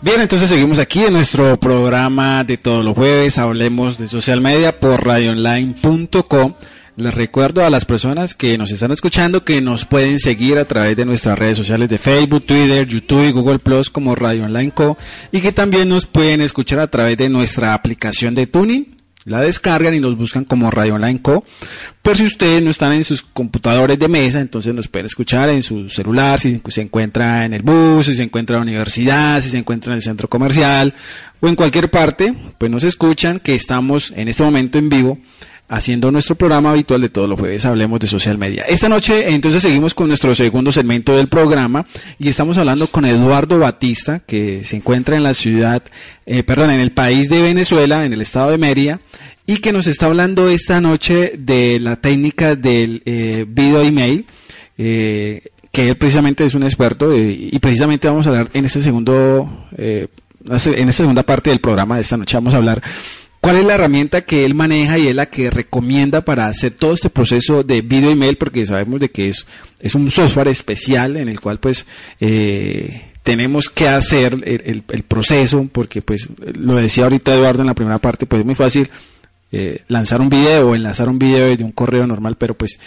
Bien, entonces seguimos aquí en nuestro programa de todos los jueves. Hablemos de social media por radioonline.com. Les recuerdo a las personas que nos están escuchando que nos pueden seguir a través de nuestras redes sociales de Facebook, Twitter, YouTube y Google Plus como Radio Online Co. Y que también nos pueden escuchar a través de nuestra aplicación de Tuning la descargan y nos buscan como Radio Online Co. Pero si ustedes no están en sus computadores de mesa, entonces nos pueden escuchar en su celular, si se encuentra en el bus, si se encuentra en la universidad, si se encuentra en el centro comercial o en cualquier parte, pues nos escuchan que estamos en este momento en vivo haciendo nuestro programa habitual de todos los jueves, hablemos de social media. Esta noche entonces seguimos con nuestro segundo segmento del programa y estamos hablando con Eduardo Batista, que se encuentra en la ciudad, eh, perdón, en el país de Venezuela, en el estado de Mérida, y que nos está hablando esta noche de la técnica del eh, video email. Eh, que él precisamente es un experto eh, y precisamente vamos a hablar en este segundo, eh, en esta segunda parte del programa de esta noche vamos a hablar ¿Cuál es la herramienta que él maneja y es la que recomienda para hacer todo este proceso de video email? Porque sabemos de que es, es un software especial en el cual pues eh, tenemos que hacer el, el, proceso, porque pues lo decía ahorita Eduardo en la primera parte, pues es muy fácil eh, lanzar un video o enlazar un video desde un correo normal, pero pues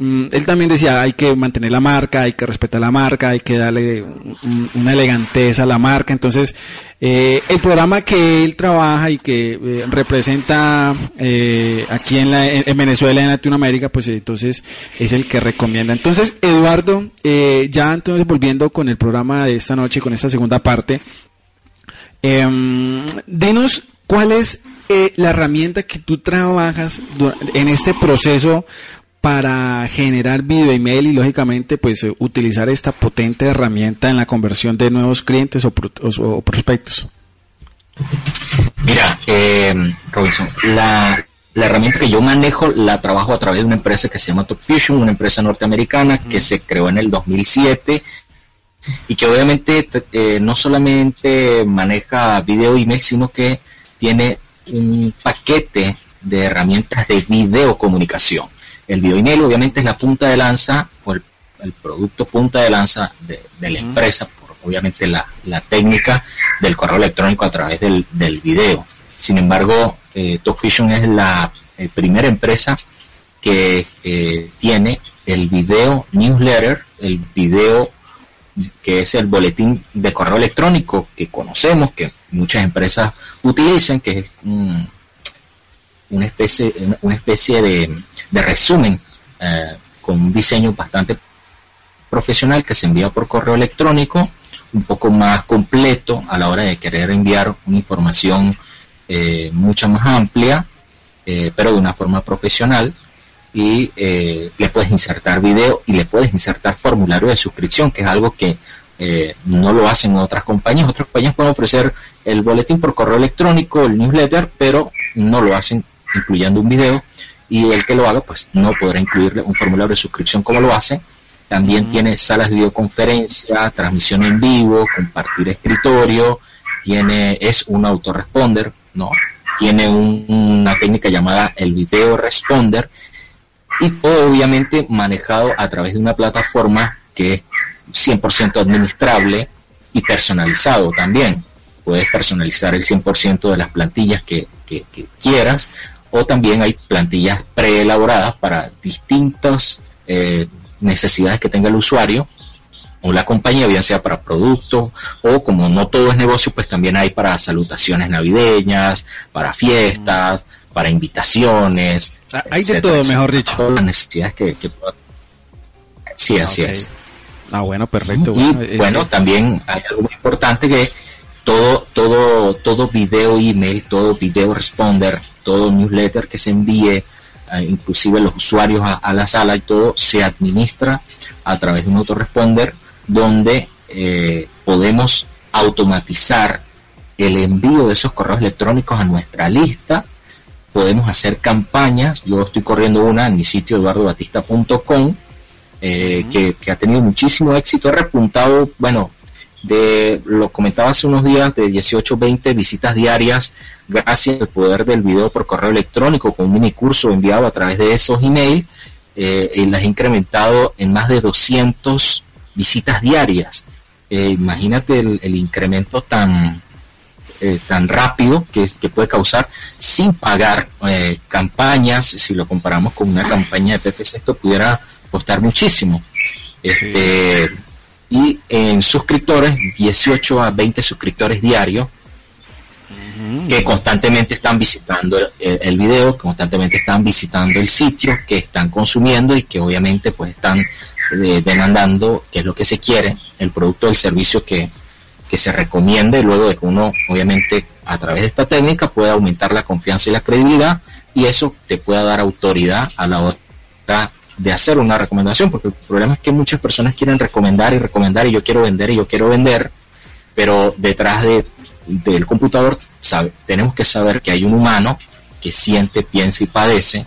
él también decía, hay que mantener la marca, hay que respetar la marca, hay que darle una eleganteza a la marca. Entonces, eh, el programa que él trabaja y que eh, representa eh, aquí en, la, en, Venezuela, en Latinoamérica, pues entonces es el que recomienda. Entonces, Eduardo, ya entonces volviendo con el programa de esta noche, con esta segunda parte, eh, denos cuál es la herramienta que tú trabajas en este proceso para generar video email y lógicamente pues eh, utilizar esta potente herramienta en la conversión de nuevos clientes o, o, prospectos? Mira, eh, Robinson, la, la, herramienta que yo manejo la trabajo a través de una empresa que se llama Top Fusion, una empresa norteamericana que se creó en el 2007 y que obviamente eh, no solamente maneja video email, sino que tiene un paquete de herramientas de video comunicación. El email obviamente es la punta de lanza o el, producto punta de lanza de, la empresa, por obviamente la, técnica del correo electrónico a través del, del video. Sin embargo, eh, TalkFusion es la eh, primera empresa que eh, tiene el video newsletter, el video que es el boletín de correo electrónico que conocemos, que muchas empresas utilizan, que es una especie, una especie de, de resumen eh, con un diseño bastante profesional que se envía por correo electrónico, un poco más completo a la hora de querer enviar una información eh, mucho más amplia, eh, pero de una forma profesional. Y le puedes insertar video y le puedes insertar formulario de suscripción, que es algo que no lo hacen otras compañías. Otras compañías pueden ofrecer el boletín por correo electrónico, el newsletter, pero no lo hacen incluyendo un video y el que lo haga pues no podrá incluirle un formulario de suscripción como lo hace. También tiene salas de videoconferencia, transmisión en vivo, compartir escritorio, tiene, es un autoresponder, ¿no? Tiene una técnica llamada el video responder y obviamente manejado a través de una plataforma que es 100% administrable y personalizado también. Puedes personalizar el 100% de las plantillas que, que, que quieras o también hay plantillas preelaboradas para distintas eh, necesidades que tenga el usuario o la compañía, bien sea para productos o como no todo es negocio, pues también hay para salutaciones navideñas, para fiestas, para invitaciones. Ah, hay de todo, mejor dicho. Todas las necesidades que, Sí, así es. Ah, bueno, perfecto. Y eh, bueno, eh, también hay algo muy importante que todo, todo, todo video email, todo video responder, todo newsletter que se envíe, eh, inclusive los usuarios a, la sala y todo, se administra a través de un autoresponder donde eh, podemos automatizar el envío de esos correos electrónicos a nuestra lista. Podemos hacer campañas. Yo estoy corriendo una en mi sitio eduardobatista.com eh, que, que, ha tenido muchísimo éxito. He repuntado, bueno, de, lo comentaba hace unos días, de 18 20 visitas diarias gracias al poder del video por correo electrónico con un mini curso enviado a través de esos emails eh, y las he incrementado en más de 200 visitas diarias. eh, imagínate el, incremento tan, eh, tan rápido que, que puede causar sin pagar eh, campañas. Si lo comparamos con una campaña de PPC, esto pudiera costar muchísimo. Este, Y en suscriptores, 18 a 20 suscriptores diarios, que constantemente están visitando el, el, video, constantemente están visitando el sitio, que están consumiendo y que obviamente pues están eh, demandando qué es lo que se quiere, el producto o el servicio que, que se recomienda y luego de que uno obviamente a través de esta técnica pueda aumentar la confianza y la credibilidad y eso te pueda dar autoridad a la hora de hacer una recomendación, porque el problema es que muchas personas quieren recomendar y recomendar y yo quiero vender y yo quiero vender, pero detrás de, del computador sabe, tenemos que saber que hay un humano que siente, piensa y padece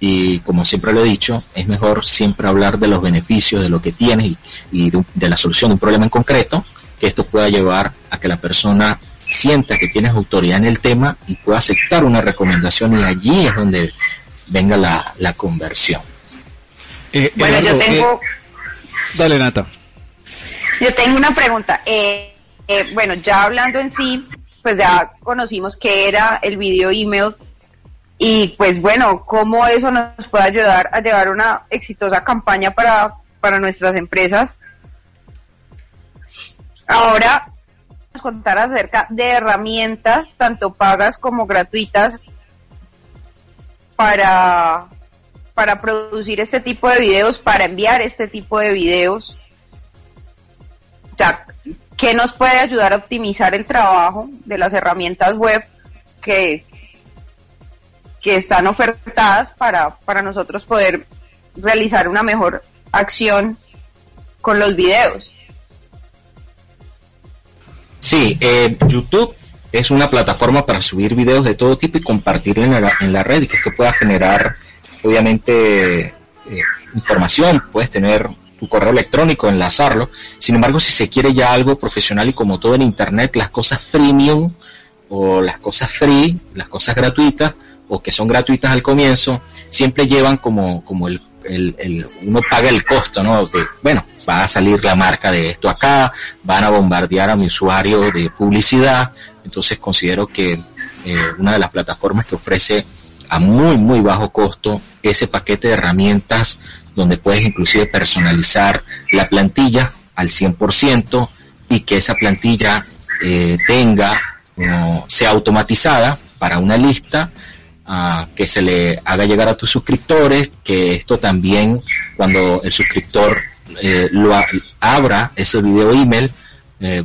y como siempre lo he dicho, es mejor siempre hablar de los beneficios, de lo que tienes y, de, la solución de un problema en concreto, que esto pueda llevar a que la persona sienta que tienes autoridad en el tema y pueda aceptar una recomendación y allí es donde venga la, conversión. Eh, bueno, yo tengo... dale, Nata. Yo tengo una pregunta. Eh, eh, bueno, ya hablando en sí, pues ya conocimos que era el video email y pues bueno, cómo eso nos puede ayudar a llevar una exitosa campaña para, para nuestras empresas. Ahora vamos a contar acerca de herramientas, tanto pagas como gratuitas, para, para producir este tipo de videos, para enviar este tipo de videos. O ¿qué nos puede ayudar a optimizar el trabajo de las herramientas web que, que están ofertadas para, para nosotros poder realizar una mejor acción con los videos. Sí, eh, YouTube es una plataforma para subir videos de todo tipo y compartirlo en la, en la red y que esto pueda generar, obviamente, eh, información. Puedes tener tu correo electrónico, enlazarlo. Sin embargo, si se quiere ya algo profesional y como todo en Internet, las cosas freemium o las cosas free, las cosas gratuitas, o que son gratuitas al comienzo, siempre llevan como, como el, el, uno paga el costo, ¿no? De, bueno, va a salir la marca de esto acá, van a bombardear a mi usuario de publicidad, entonces considero que eh, una de las plataformas que ofrece a muy, muy bajo costo ese paquete de herramientas donde puedes inclusive personalizar la plantilla al 100% y que esa plantilla eh, tenga, sea automatizada para una lista que se le haga llegar a tus suscriptores, que esto también cuando el suscriptor eh, lo abra ese video email, eh,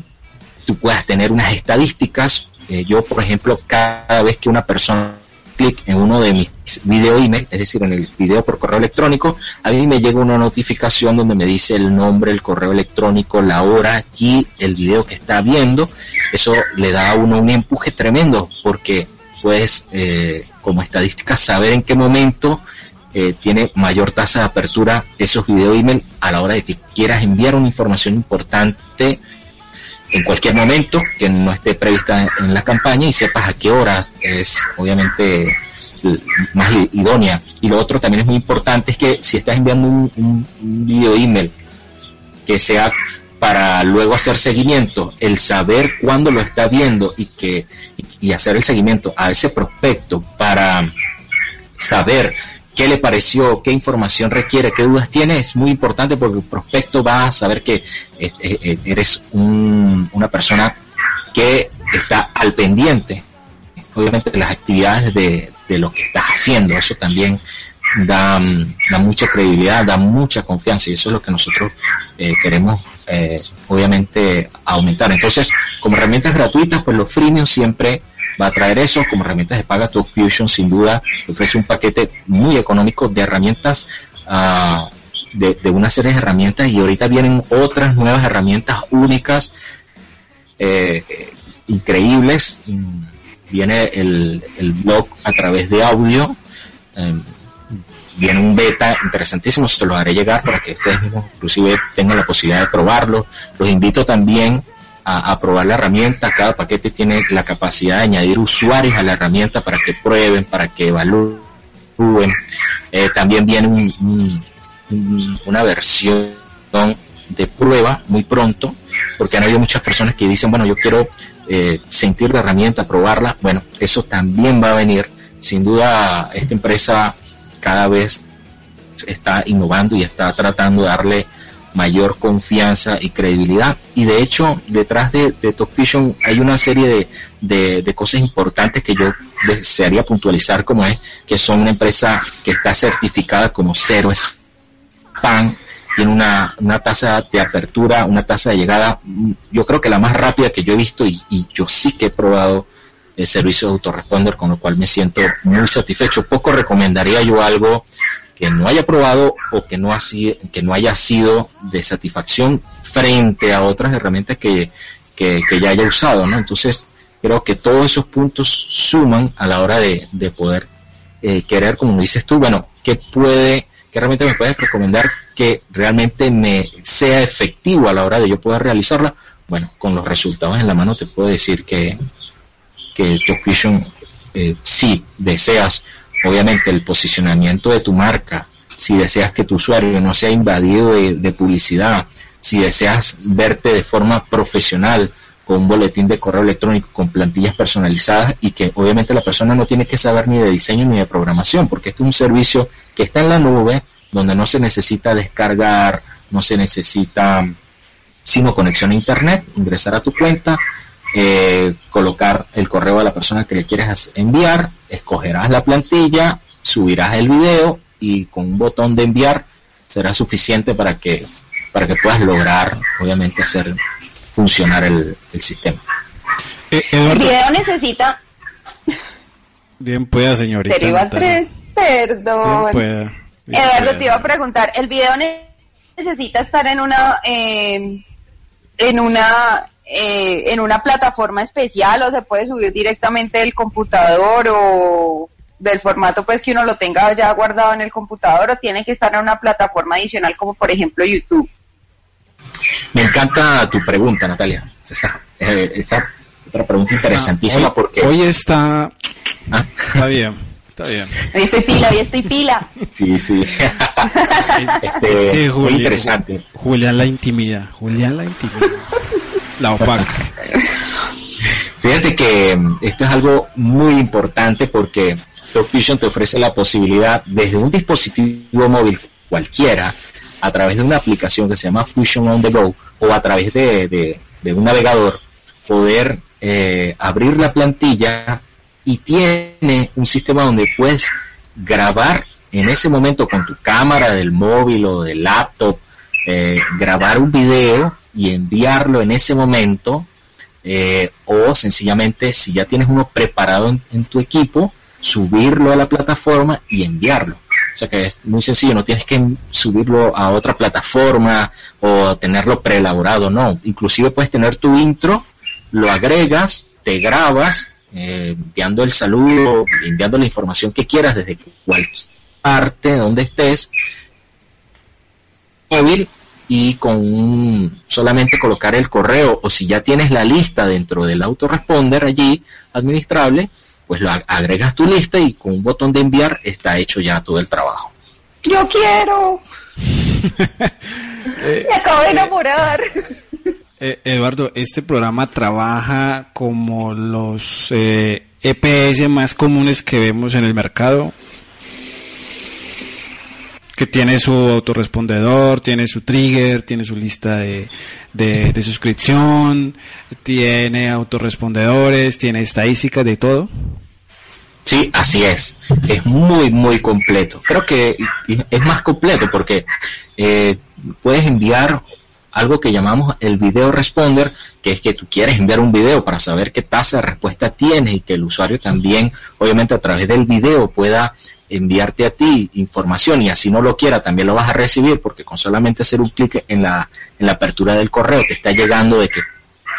tú puedas tener unas estadísticas. Eh, yo, por ejemplo, cada vez que una persona clic en uno de mis video email, es decir, en el video por correo electrónico, a mí me llega una notificación donde me dice el nombre, el correo electrónico, la hora y el video que está viendo. Eso le da a uno un empuje tremendo porque puedes, eh, como estadística, saber en qué momento eh, tiene mayor tasa de apertura esos video email a la hora de que quieras enviar una información importante en cualquier momento que no esté prevista en, la campaña y sepas a qué horas es obviamente más idónea. Y lo otro también es muy importante es que si estás enviando un, un video email que sea para luego hacer seguimiento, el saber cuándo lo está viendo y que y hacer el seguimiento a ese prospecto para saber qué le pareció, qué información requiere, qué dudas tiene, es muy importante porque el prospecto va a saber que eh, eh, eres una persona que está al pendiente, obviamente, de las actividades de, de lo que estás haciendo. Eso también da, da mucha credibilidad, da mucha confianza y eso es lo que nosotros eh, queremos eh, obviamente aumentar. Entonces, como herramientas gratuitas, pues los freemium siempre va a traer eso. Como herramientas de paga, Talk Fusion sin duda ofrece un paquete muy económico de herramientas, uh, de, de, una serie de herramientas y ahorita vienen otras nuevas herramientas únicas, eh, increíbles. Viene el, el blog a través de audio. Eh, viene un beta interesantísimo, se lo haré llegar para que ustedes mismos inclusive tengan la posibilidad de probarlo. Los invito también a, probar la herramienta. Cada paquete tiene la capacidad de añadir usuarios a la herramienta para que prueben, para que evalúen. Eh, también viene una versión de prueba muy pronto porque han habido muchas personas que dicen, bueno, yo quiero eh, sentir la herramienta, probarla. Bueno, eso también va a venir. Sin duda, esta empresa cada vez está innovando y está tratando de darle mayor confianza y credibilidad. Y de hecho, detrás de, Top Vision hay una serie de, de, cosas importantes que yo desearía puntualizar, como es que son una empresa que está certificada como cero spam, tiene una, una tasa de apertura, una tasa de llegada, yo creo que la más rápida que yo he visto y, y yo sí que he probado el servicio de autoresponder, con lo cual me siento muy satisfecho. Poco recomendaría yo algo que no haya probado o que no, ha sido, que no haya sido de satisfacción frente a otras herramientas que, que, ya haya usado, ¿no? Entonces, creo que todos esos puntos suman a la hora de, de poder eh, querer, como dices tú, bueno, ¿qué puede, qué herramienta me puedes recomendar que realmente me sea efectivo a la hora de yo poder realizarla? Bueno, con los resultados en la mano te puedo decir que, que Vision, eh, si deseas obviamente el posicionamiento de tu marca, si deseas que tu usuario no sea invadido de, publicidad, si deseas verte de forma profesional con un boletín de correo electrónico con plantillas personalizadas y que obviamente la persona no tiene que saber ni de diseño ni de programación, porque este es un servicio que está en la nube, donde no se necesita descargar, no se necesita sino conexión a internet, ingresar a tu cuenta, eh, colocar el correo a la persona que le quieres enviar, escogerás la plantilla, subirás el video y con un botón de enviar será suficiente para que para que puedas lograr obviamente hacer funcionar el, sistema. Eh, el video necesita Bien pueda, señorita. perdón. Eduardo, te iba a preguntar, ¿el video necesita estar en una eh, en una eh, en una plataforma especial o se puede subir directamente del computador o del formato pues que uno lo tenga ya guardado en el computador o tiene que estar en una plataforma adicional como por ejemplo YouTube. Me encanta tu pregunta, Natalia. Esa, eh, otra pregunta interesantísima porque hoy está ¿Ah? está bien. Está bien. Hoy estoy pila, hoy estoy pila. Sí, sí. Este, muy interesante. Julián la intimida. Julián la intimida la opaca. Fíjate que mm, esto es algo muy importante porque Top Vision te ofrece la posibilidad desde un dispositivo móvil cualquiera, a través de una aplicación que se llama Fusion on the Go o a través de, un navegador, poder eh, abrir la plantilla y tiene un sistema donde puedes grabar en ese momento con tu cámara del móvil o del laptop, eh, grabar un video y enviarlo en ese momento eh, o sencillamente si ya tienes uno preparado en, tu equipo, subirlo a la plataforma y enviarlo. O sea que es muy sencillo, no tienes que subirlo a otra plataforma o tenerlo preelaborado, no. Inclusive puedes tener tu intro, lo agregas, te grabas, eh, enviando el saludo, enviando la información que quieras desde cualquier parte donde estés, móvil y con solamente colocar el correo o si ya tienes la lista dentro del autoresponder allí administrable, pues lo agregas tu lista y con un botón de enviar está hecho ya todo el trabajo. Yo quiero. Me acabo de enamorar. Eh, Eduardo, este programa trabaja como los EPS eh, e más comunes que vemos en el mercado que tiene su autorrespondedor, tiene su trigger, tiene su lista de, de, suscripción, tiene autorrespondedores, tiene estadísticas de todo. Sí, así es. Es muy, muy completo. Creo que es más completo porque eh, puedes enviar algo que llamamos el video responder, que es que tú quieres enviar un video para saber qué tasa de respuesta tienes y que el usuario también, obviamente a través del video, pueda enviarte a ti información y así no lo quiera, también lo vas a recibir porque con solamente hacer un clic en la, en la apertura del correo te está llegando de que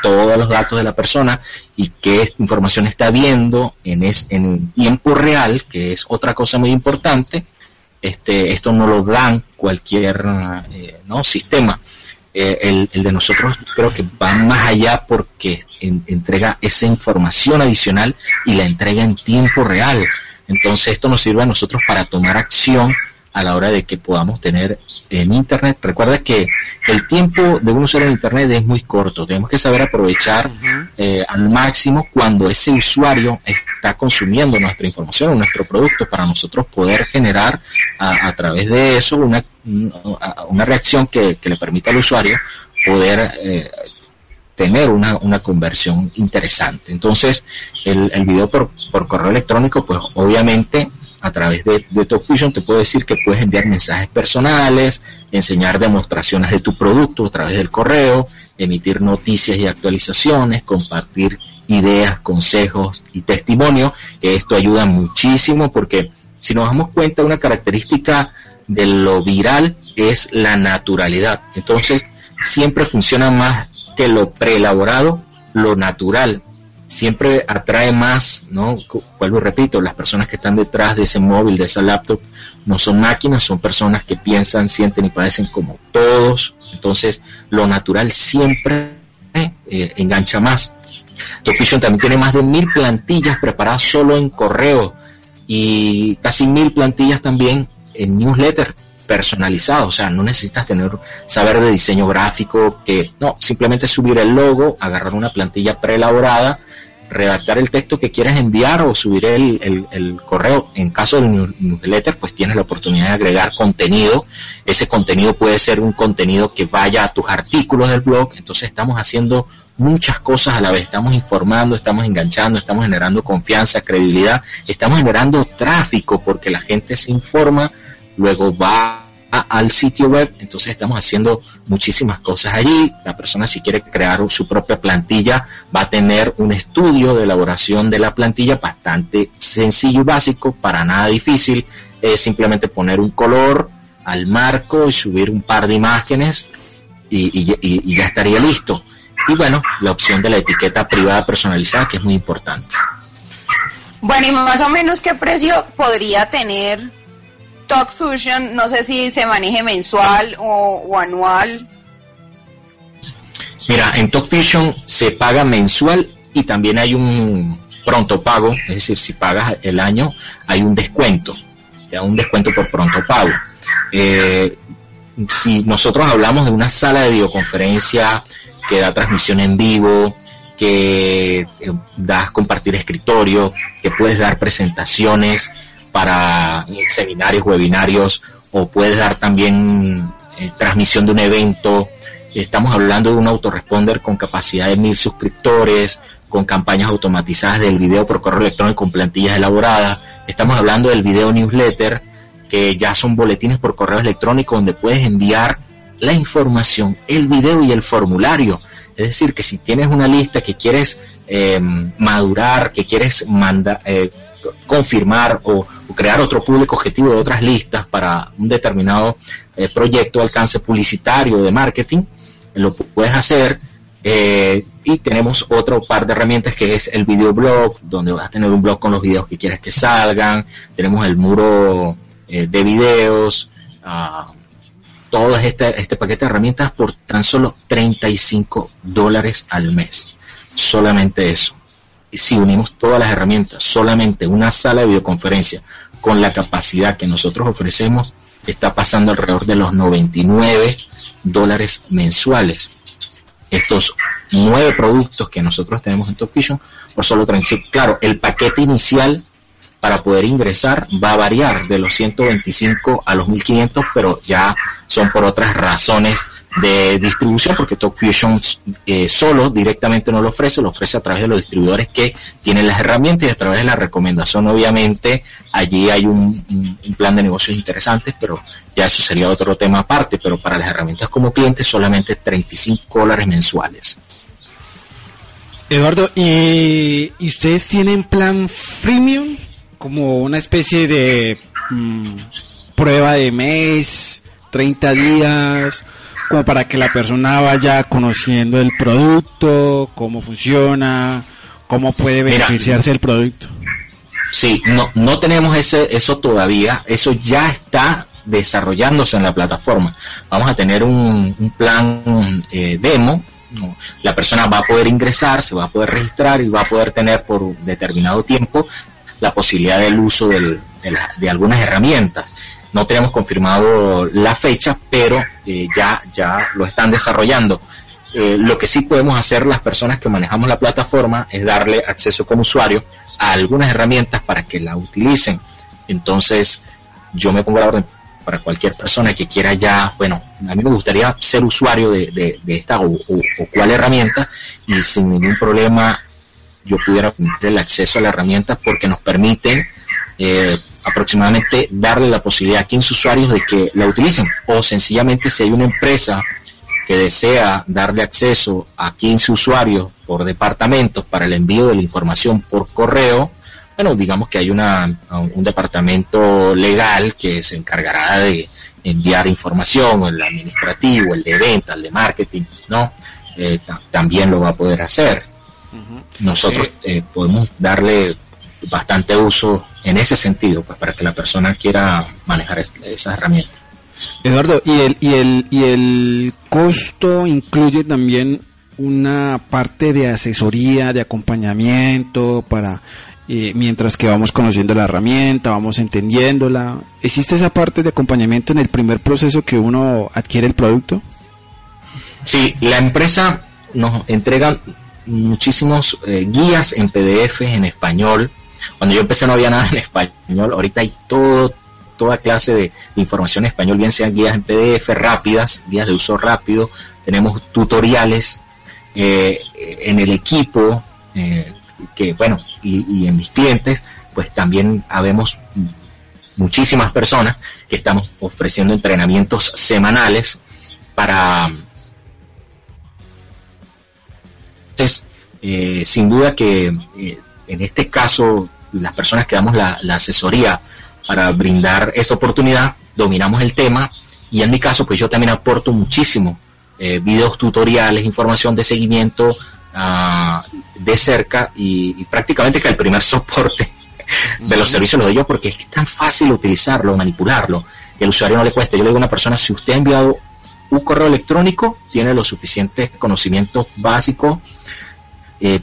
todos los datos de la persona y qué información está viendo en, es, en tiempo real, que es otra cosa muy importante. Este, esto no lo dan cualquier eh, ¿no? sistema. Eh, el, el, de nosotros creo que va más allá porque entrega esa información adicional y la entrega en tiempo real. Entonces esto nos sirve a nosotros para tomar acción a la hora de que podamos tener en Internet. Recuerda que el tiempo de un usuario en Internet es muy corto. Tenemos que saber aprovechar eh, al máximo cuando ese usuario está consumiendo nuestra información o nuestro producto para nosotros poder generar a, través de eso una, una reacción que, le permita al usuario poder eh, tener una, una, conversión interesante. Entonces, el, el video por, por correo electrónico, pues obviamente a través de, de TalkVision te puedo decir que puedes enviar mensajes personales, enseñar demostraciones de tu producto a través del correo, emitir noticias y actualizaciones, compartir ideas, consejos y testimonios, esto ayuda muchísimo porque si nos damos cuenta una característica de lo viral es la naturalidad. Entonces, siempre funciona más que lo preelaborado, lo natural siempre atrae más, ¿no? Vuelvo y repito, las personas que están detrás de ese móvil, de esa laptop, no son máquinas, son personas que piensan, sienten y padecen como todos. Entonces, lo natural siempre eh, engancha más. TalkVision también tiene más de mil plantillas preparadas solo en correo y casi mil plantillas también en newsletter personalizado, o sea, no necesitas tener saber de diseño gráfico, que no, simplemente subir el logo, agarrar una plantilla preelaborada redactar el texto que quieres enviar o subir el, el, correo. En caso del newsletter, pues tienes la oportunidad de agregar contenido. Ese contenido puede ser un contenido que vaya a tus artículos del blog. Entonces estamos haciendo muchas cosas a la vez. Estamos informando, estamos enganchando, estamos generando confianza, credibilidad, estamos generando tráfico porque la gente se informa, luego va al sitio web, entonces estamos haciendo muchísimas cosas allí. La persona si quiere crear su propia plantilla va a tener un estudio de elaboración de la plantilla bastante sencillo y básico, para nada difícil. Es simplemente poner un color al marco y subir un par de imágenes y, ya estaría listo. Y bueno, la opción de la etiqueta privada personalizada que es muy importante. Bueno, y más o menos qué precio podría tener Talk Fusion, no sé si se maneje mensual o, anual. Mira, en Talk Fusion se paga mensual y también hay un pronto pago, es decir, si pagas el año hay un descuento, ya un descuento por pronto pago. Eh, si nosotros hablamos de una sala de videoconferencia que da transmisión en vivo, que eh, das compartir escritorio, que puedes dar presentaciones, para seminarios, webinarios o puedes dar también eh, transmisión de un evento. Estamos hablando de un autoresponder con capacidad de mil suscriptores, con campañas automatizadas del video por correo electrónico con plantillas elaboradas. Estamos hablando del video newsletter, que ya son boletines por correo electrónico donde puedes enviar la información, el video y el formulario. Es decir, que si tienes una lista que quieres eh, madurar, que quieres mandar, eh, confirmar o, crear otro público objetivo de otras listas para un determinado eh, proyecto de alcance publicitario de marketing, lo puedes hacer. Eh, y tenemos otro par de herramientas que es el videoblog, donde vas a tener un blog con los videos que quieres que salgan. Tenemos el muro eh, de videos. Uh, todo este, este paquete de herramientas por tan solo 35 dólares al mes. Solamente eso si unimos todas las herramientas, solamente una sala de videoconferencia con la capacidad que nosotros ofrecemos, está pasando alrededor de los 99 dólares mensuales. Estos nueve productos que nosotros tenemos en Top por solo 35. Claro, el paquete inicial para poder ingresar va a variar de los 125 a los 1500, pero ya son por otras razones de distribución, porque Talk Fusion eh, solo directamente no lo ofrece, lo ofrece a través de los distribuidores que tienen las herramientas y a través de la recomendación, obviamente, allí hay un, plan de negocios interesante, pero ya eso sería otro tema aparte, pero para las herramientas como clientes solamente 35 dólares mensuales. Eduardo, ¿y, ustedes tienen plan freemium? Como una especie de mm, prueba de mes, 30 días como para que la persona vaya conociendo el producto, cómo funciona, cómo puede beneficiarse del producto. Sí, no, no tenemos ese, eso todavía, eso ya está desarrollándose en la plataforma. Vamos a tener un, plan eh, demo, la persona va a poder ingresar, se va a poder registrar y va a poder tener por determinado tiempo la posibilidad del uso de, de algunas herramientas no tenemos confirmado la fecha, pero eh, ya, ya lo están desarrollando. Eh, lo que sí podemos hacer las personas que manejamos la plataforma es darle acceso como usuario a algunas herramientas para que la utilicen. Entonces, yo me pongo la orden para cualquier persona que quiera ya, bueno, a mí me gustaría ser usuario de, esta o, cual herramienta y sin ningún problema yo pudiera tener el acceso a la herramienta porque nos permite eh, aproximadamente darle la posibilidad a 15 usuarios de que la utilicen o sencillamente si hay una empresa que desea darle acceso a 15 usuarios por departamentos para el envío de la información por correo, bueno, digamos que hay una, un departamento legal que se encargará de enviar información, el administrativo, el de venta, el de marketing, ¿no? Eh, también lo va a poder hacer. Nosotros eh, podemos darle bastante uso en ese sentido, pues para que la persona quiera manejar esas herramientas. Eduardo, ¿y el, y el, y el costo incluye también una parte de asesoría, de acompañamiento para eh, mientras que vamos conociendo la herramienta, vamos entendiéndola. ¿Existe esa parte de acompañamiento en el primer proceso que uno adquiere el producto? Sí, la empresa nos entrega muchísimos eh, guías en PDF en español. Cuando yo empecé no había nada en español, ahorita hay todo toda clase de, información en español, bien sean guías en PDF rápidas, guías de uso rápido, tenemos tutoriales eh, en el equipo, eh, que bueno, y, en mis clientes, pues también habemos muchísimas personas que estamos ofreciendo entrenamientos semanales para... eh, sin duda que en este caso las personas que damos la asesoría para brindar esa oportunidad, dominamos el tema y en mi caso pues yo también aporto muchísimo eh, videos tutoriales, información de seguimiento ah, de cerca y, prácticamente que el primer soporte de los servicios lo doy yo porque es tan fácil utilizarlo, manipularlo, y al usuario no le cuesta. Yo le digo a una persona, si usted ha enviado un correo electrónico, tiene los suficientes conocimientos básicos, eh,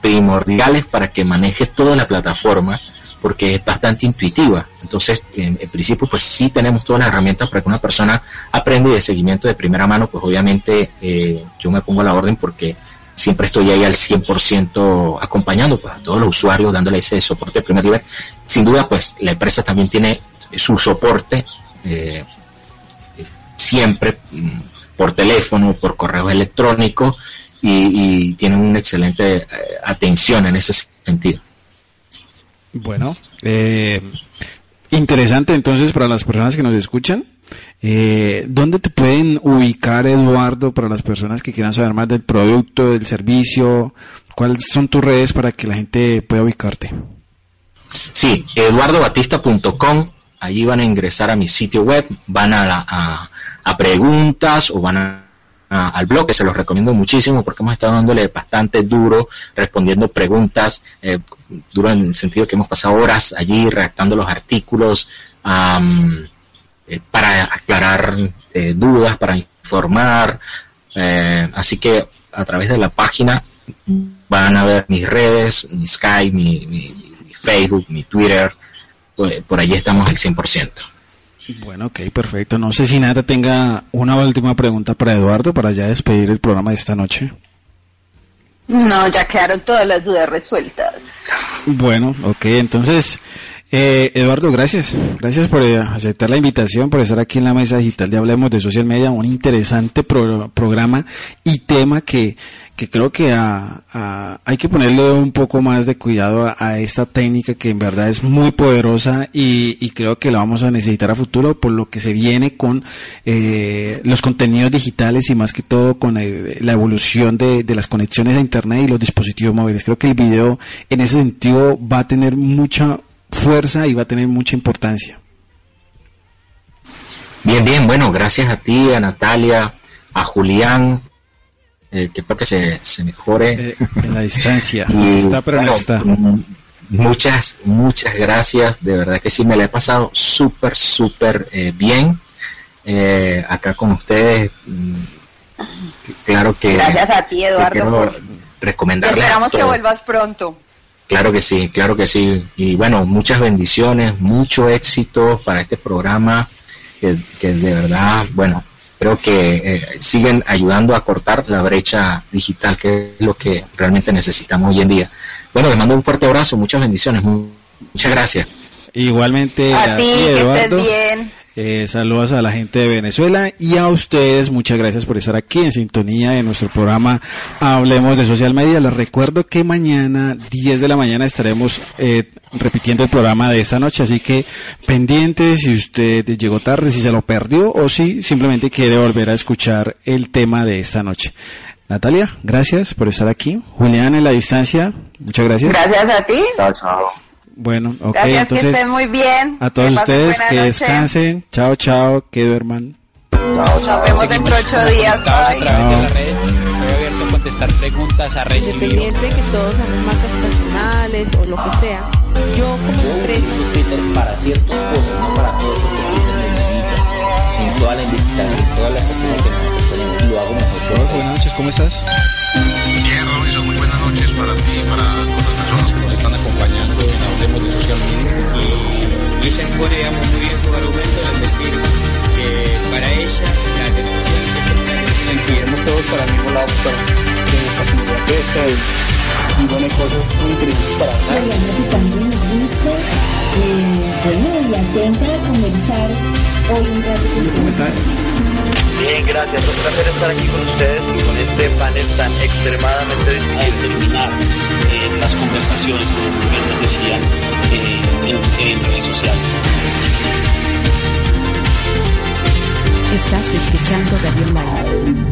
primordiales para que maneje toda la plataforma porque es bastante intuitiva. Entonces, en, principio, pues sí tenemos todas las herramientas para que una persona aprenda y de seguimiento de primera mano, pues obviamente eh, yo me pongo a la orden porque siempre estoy ahí al 100% acompañando pues, a todos los usuarios, dándole ese soporte de primer nivel. Sin duda, pues la empresa también tiene su soporte eh, siempre mm, por teléfono, por correo electrónico y, y tienen una excelente eh, atención en ese sentido. Bueno, eh, interesante entonces para las personas que nos escuchan. Eh, ¿Dónde te pueden ubicar, Eduardo, para las personas que quieran saber más del producto, del servicio? ¿Cuáles son tus redes para que la gente pueda ubicarte? Sí, eduardobatista.com. Allí van a ingresar a mi sitio web, van a, a preguntas o van a al blog, que se los recomiendo muchísimo porque hemos estado dándole bastante duro, respondiendo preguntas, eh, duro en el sentido que hemos pasado horas allí redactando los artículos eh, para aclarar eh, dudas, para informar. así que a través de la página van a ver mis redes, mi Skype, mi, Facebook, mi Twitter, por, por allí estamos al 100%. Bueno, ok, perfecto. No sé si nada tenga una última pregunta para Eduardo para ya despedir el programa de esta noche. No, ya quedaron todas las dudas resueltas. Bueno, ok, entonces, eh, Eduardo, gracias. Gracias por eh, aceptar la invitación, por estar aquí en la mesa digital de Hablemos de Social Media, un interesante programa y tema que, creo que hay que ponerle un poco más de cuidado a, esta técnica que en verdad es muy poderosa y, creo que la vamos a necesitar a futuro por lo que se viene con eh, los contenidos digitales y más que todo con la evolución de, las conexiones a internet y los dispositivos móviles. Creo que el video en ese sentido va a tener mucha fuerza y va a tener mucha importancia. Bien, bien, bueno, gracias a ti, a Natalia, a Julián, eh, que para que se, se mejore. Eh, en la distancia, está, pero no está. Muchas, muchas gracias, de verdad que sí me la he pasado súper, súper eh, bien acá con ustedes. Mm, claro que... Gracias a ti, Eduardo. recomendarles esperamos que vuelvas pronto. Claro que sí, claro que sí. Y bueno, muchas bendiciones, mucho éxito para este programa, que, de verdad, bueno, creo que eh, siguen ayudando a cortar la brecha digital, que es lo que realmente necesitamos hoy en día. Bueno, les mando un fuerte abrazo, muchas bendiciones, muchas gracias. Igualmente a, ti, Eduardo. Que estés bien. Eh, saludos a la gente de Venezuela y a ustedes. Muchas gracias por estar aquí en sintonía de nuestro programa Hablemos de Social Media. Les recuerdo que mañana, 10 de la mañana, estaremos eh, repitiendo el programa de esta noche. Así que pendientes si usted llegó tarde, si se lo perdió o si simplemente quiere volver a escuchar el tema de esta noche. Natalia, gracias por estar aquí. Julián en la distancia, muchas gracias. Gracias a ti. Chao, chao. Bueno, ok, Gracias, entonces. Que estén muy bien. A todos ustedes que descansen. Chao, chao, que duerman. Chao, chao. Nos vemos dentro de ocho días. A través de la red. Estoy abierto a contestar preguntas, a recibir. Independiente que todos somos marcas personales o lo que sea. Yo como empresa. Uso Twitter para ciertas cosas, no para todo, en toda la investigación, en todas las actividades que nosotros tenemos. Lo hago mejor. buenas noches, ¿cómo estás? Para el mismo lado de nuestra comunidad pesca y, y bueno, cosas muy interesantes para hablar. Bueno, que también nos guste, eh, bueno, y atenta a conversar hoy un rato con ustedes. Bien, gracias. Un placer estar aquí con ustedes y con este panel tan extremadamente difícil. terminar eh, las conversaciones, como ustedes nos decían, eh, en, en redes sociales. Estás escuchando Radio Live.